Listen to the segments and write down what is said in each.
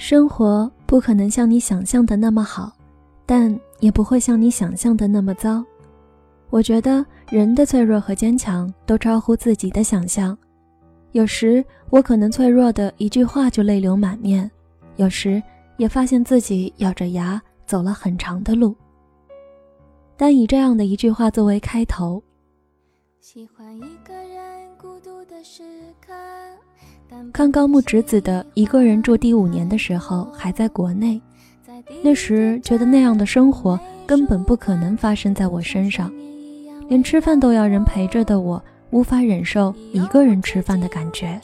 生活不可能像你想象的那么好，但也不会像你想象的那么糟。我觉得人的脆弱和坚强都超乎自己的想象。有时我可能脆弱的一句话就泪流满面，有时也发现自己咬着牙走了很长的路。但以这样的一句话作为开头。喜欢一个人孤独的时刻。看高木直子的《一个人住第五年》的时候，还在国内。那时觉得那样的生活根本不可能发生在我身上，连吃饭都要人陪着的我，无法忍受一个人吃饭的感觉。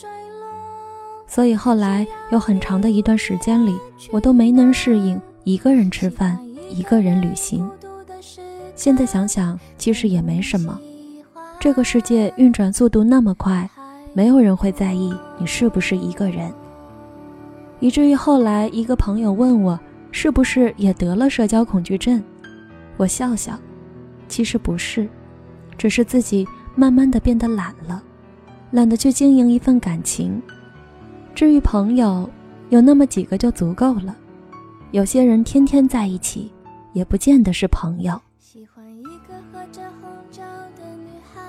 所以后来有很长的一段时间里，我都没能适应一个人吃饭、一个人旅行。现在想想，其实也没什么。这个世界运转速度那么快。没有人会在意你是不是一个人，以至于后来一个朋友问我是不是也得了社交恐惧症，我笑笑，其实不是，只是自己慢慢的变得懒了，懒得去经营一份感情。至于朋友，有那么几个就足够了，有些人天天在一起，也不见得是朋友。喜欢一个喝着红酒的女孩，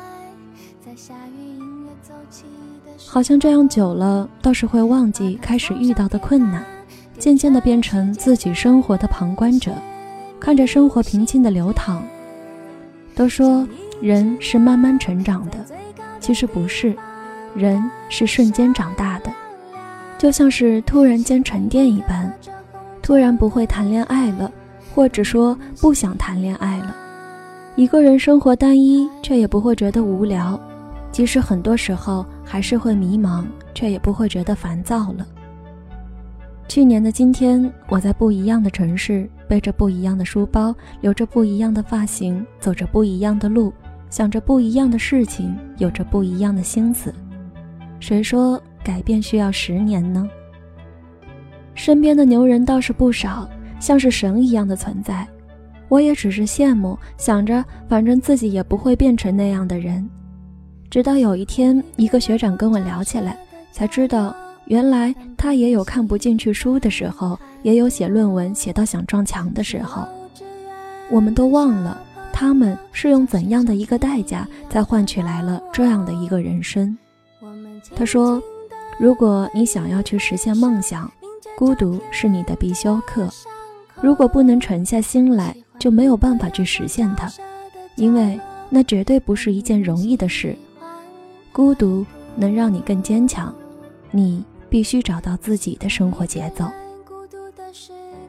在下雨好像这样久了，倒是会忘记开始遇到的困难，渐渐的变成自己生活的旁观者，看着生活平静的流淌。都说人是慢慢成长的，其实不是，人是瞬间长大的，就像是突然间沉淀一般，突然不会谈恋爱了，或者说不想谈恋爱了，一个人生活单一，却也不会觉得无聊。即使很多时候还是会迷茫，却也不会觉得烦躁了。去年的今天，我在不一样的城市，背着不一样的书包，留着不一样的发型，走着不一样的路，想着不一样的事情，有着不一样的心思。谁说改变需要十年呢？身边的牛人倒是不少，像是神一样的存在。我也只是羡慕，想着反正自己也不会变成那样的人。直到有一天，一个学长跟我聊起来，才知道原来他也有看不进去书的时候，也有写论文写到想撞墙的时候。我们都忘了他们是用怎样的一个代价，才换取来了这样的一个人生。他说：“如果你想要去实现梦想，孤独是你的必修课。如果不能沉下心来，就没有办法去实现它，因为那绝对不是一件容易的事。”孤独能让你更坚强，你必须找到自己的生活节奏。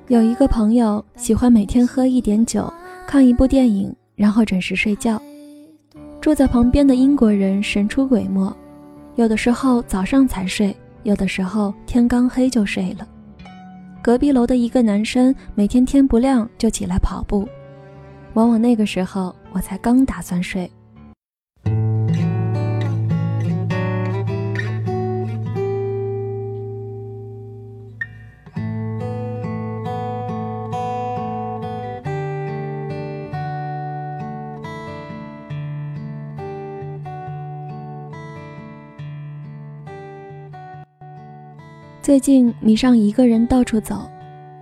有一个朋友喜欢每天喝一点酒，看一部电影，然后准时睡觉。住在旁边的英国人神出鬼没，有的时候早上才睡，有的时候天刚黑就睡了。隔壁楼的一个男生每天天不亮就起来跑步，往往那个时候我才刚打算睡。最近迷上一个人到处走，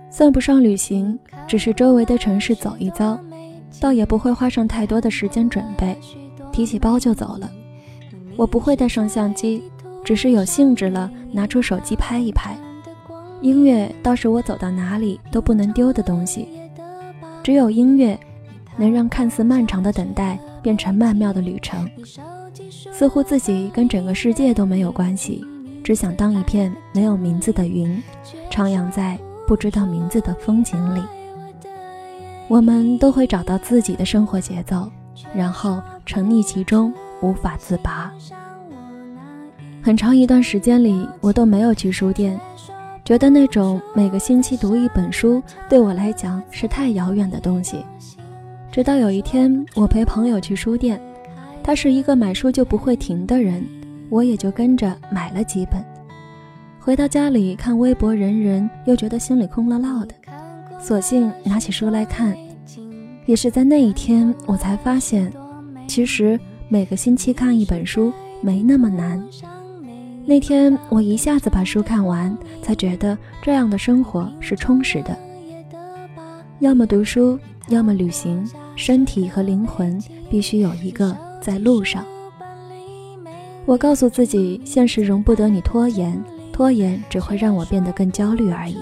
算不上旅行，只是周围的城市走一遭，倒也不会花上太多的时间准备，提起包就走了。我不会带上相机，只是有兴致了拿出手机拍一拍。音乐倒是我走到哪里都不能丢的东西，只有音乐能让看似漫长的等待变成曼妙的旅程，似乎自己跟整个世界都没有关系。只想当一片没有名字的云，徜徉在不知道名字的风景里。我们都会找到自己的生活节奏，然后沉溺其中无法自拔。很长一段时间里，我都没有去书店，觉得那种每个星期读一本书对我来讲是太遥远的东西。直到有一天，我陪朋友去书店，他是一个买书就不会停的人。我也就跟着买了几本，回到家里看微博，人人又觉得心里空落落的，索性拿起书来看。也是在那一天，我才发现，其实每个星期看一本书没那么难。那天我一下子把书看完，才觉得这样的生活是充实的。要么读书，要么旅行，身体和灵魂必须有一个在路上。我告诉自己，现实容不得你拖延，拖延只会让我变得更焦虑而已。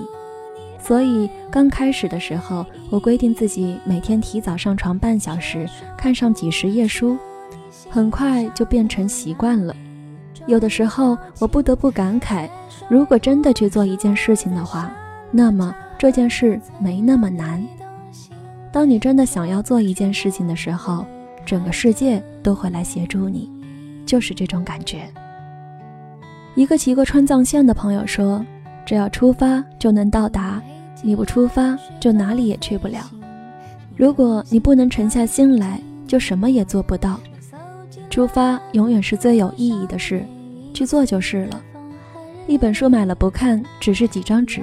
所以刚开始的时候，我规定自己每天提早上床半小时，看上几十页书，很快就变成习惯了。有的时候，我不得不感慨，如果真的去做一件事情的话，那么这件事没那么难。当你真的想要做一件事情的时候，整个世界都会来协助你，就是这种感觉。一个骑过川藏线的朋友说：“只要出发就能到达，你不出发就哪里也去不了。如果你不能沉下心来，就什么也做不到。出发永远是最有意义的事。”去做就是了。一本书买了不看，只是几张纸；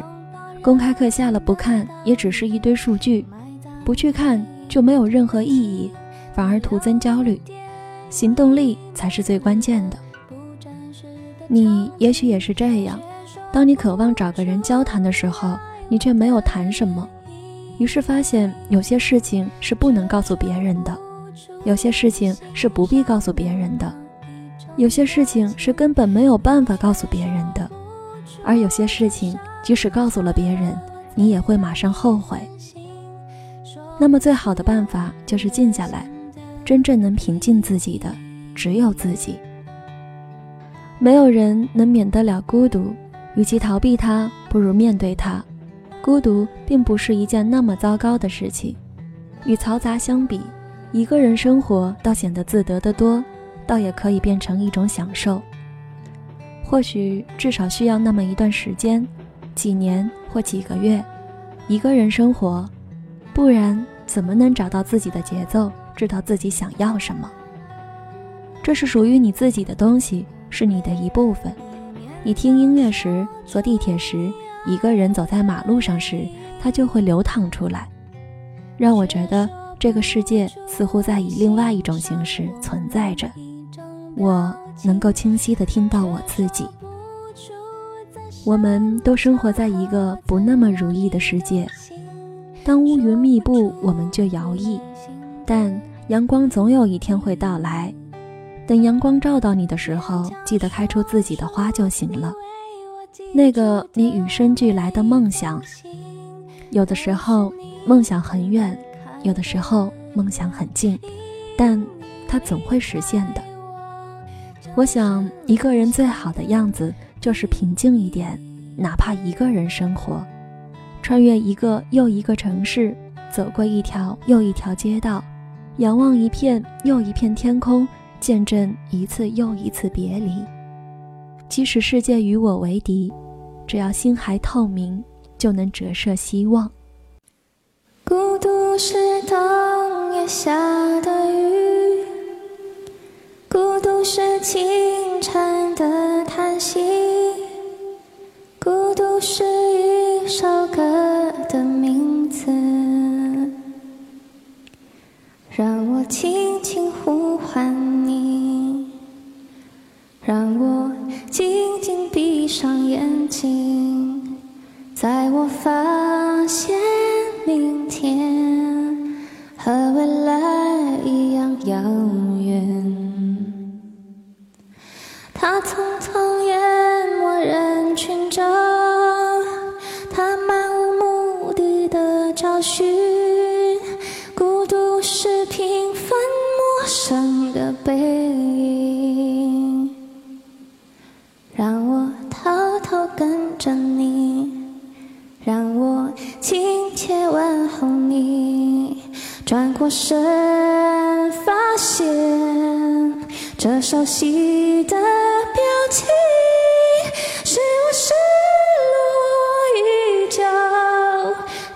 公开课下了不看，也只是一堆数据。不去看就没有任何意义，反而徒增焦虑。行动力才是最关键的。你也许也是这样：当你渴望找个人交谈的时候，你却没有谈什么，于是发现有些事情是不能告诉别人的，有些事情是不必告诉别人的。有些事情是根本没有办法告诉别人的，而有些事情即使告诉了别人，你也会马上后悔。那么，最好的办法就是静下来，真正能平静自己的只有自己。没有人能免得了孤独，与其逃避它，不如面对它。孤独并不是一件那么糟糕的事情，与嘈杂相比，一个人生活倒显得自得得多。倒也可以变成一种享受。或许至少需要那么一段时间，几年或几个月，一个人生活，不然怎么能找到自己的节奏，知道自己想要什么？这是属于你自己的东西，是你的一部分。你听音乐时，坐地铁时，一个人走在马路上时，它就会流淌出来，让我觉得这个世界似乎在以另外一种形式存在着。我能够清晰地听到我自己。我们都生活在一个不那么如意的世界。当乌云密布，我们就摇曳；但阳光总有一天会到来。等阳光照到你的时候，记得开出自己的花就行了。那个你与生俱来的梦想，有的时候梦想很远，有的时候梦想很近，但它总会实现的。我想，一个人最好的样子就是平静一点，哪怕一个人生活，穿越一个又一个城市，走过一条又一条街道，仰望一片又一片天空，见证一次又一次别离。即使世界与我为敌，只要心还透明，就能折射希望。孤独是冬夜下的雨。孤独是清晨的叹息，孤独是一首歌让我轻轻呼唤你，让我静静闭上眼睛，在我发现明天和未来一样遥远。他匆匆淹没人群中，他漫无目的的找寻，后跟着你，让我亲切问候你，转过身发现。这熟悉的表情，是我失落已久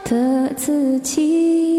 的自己。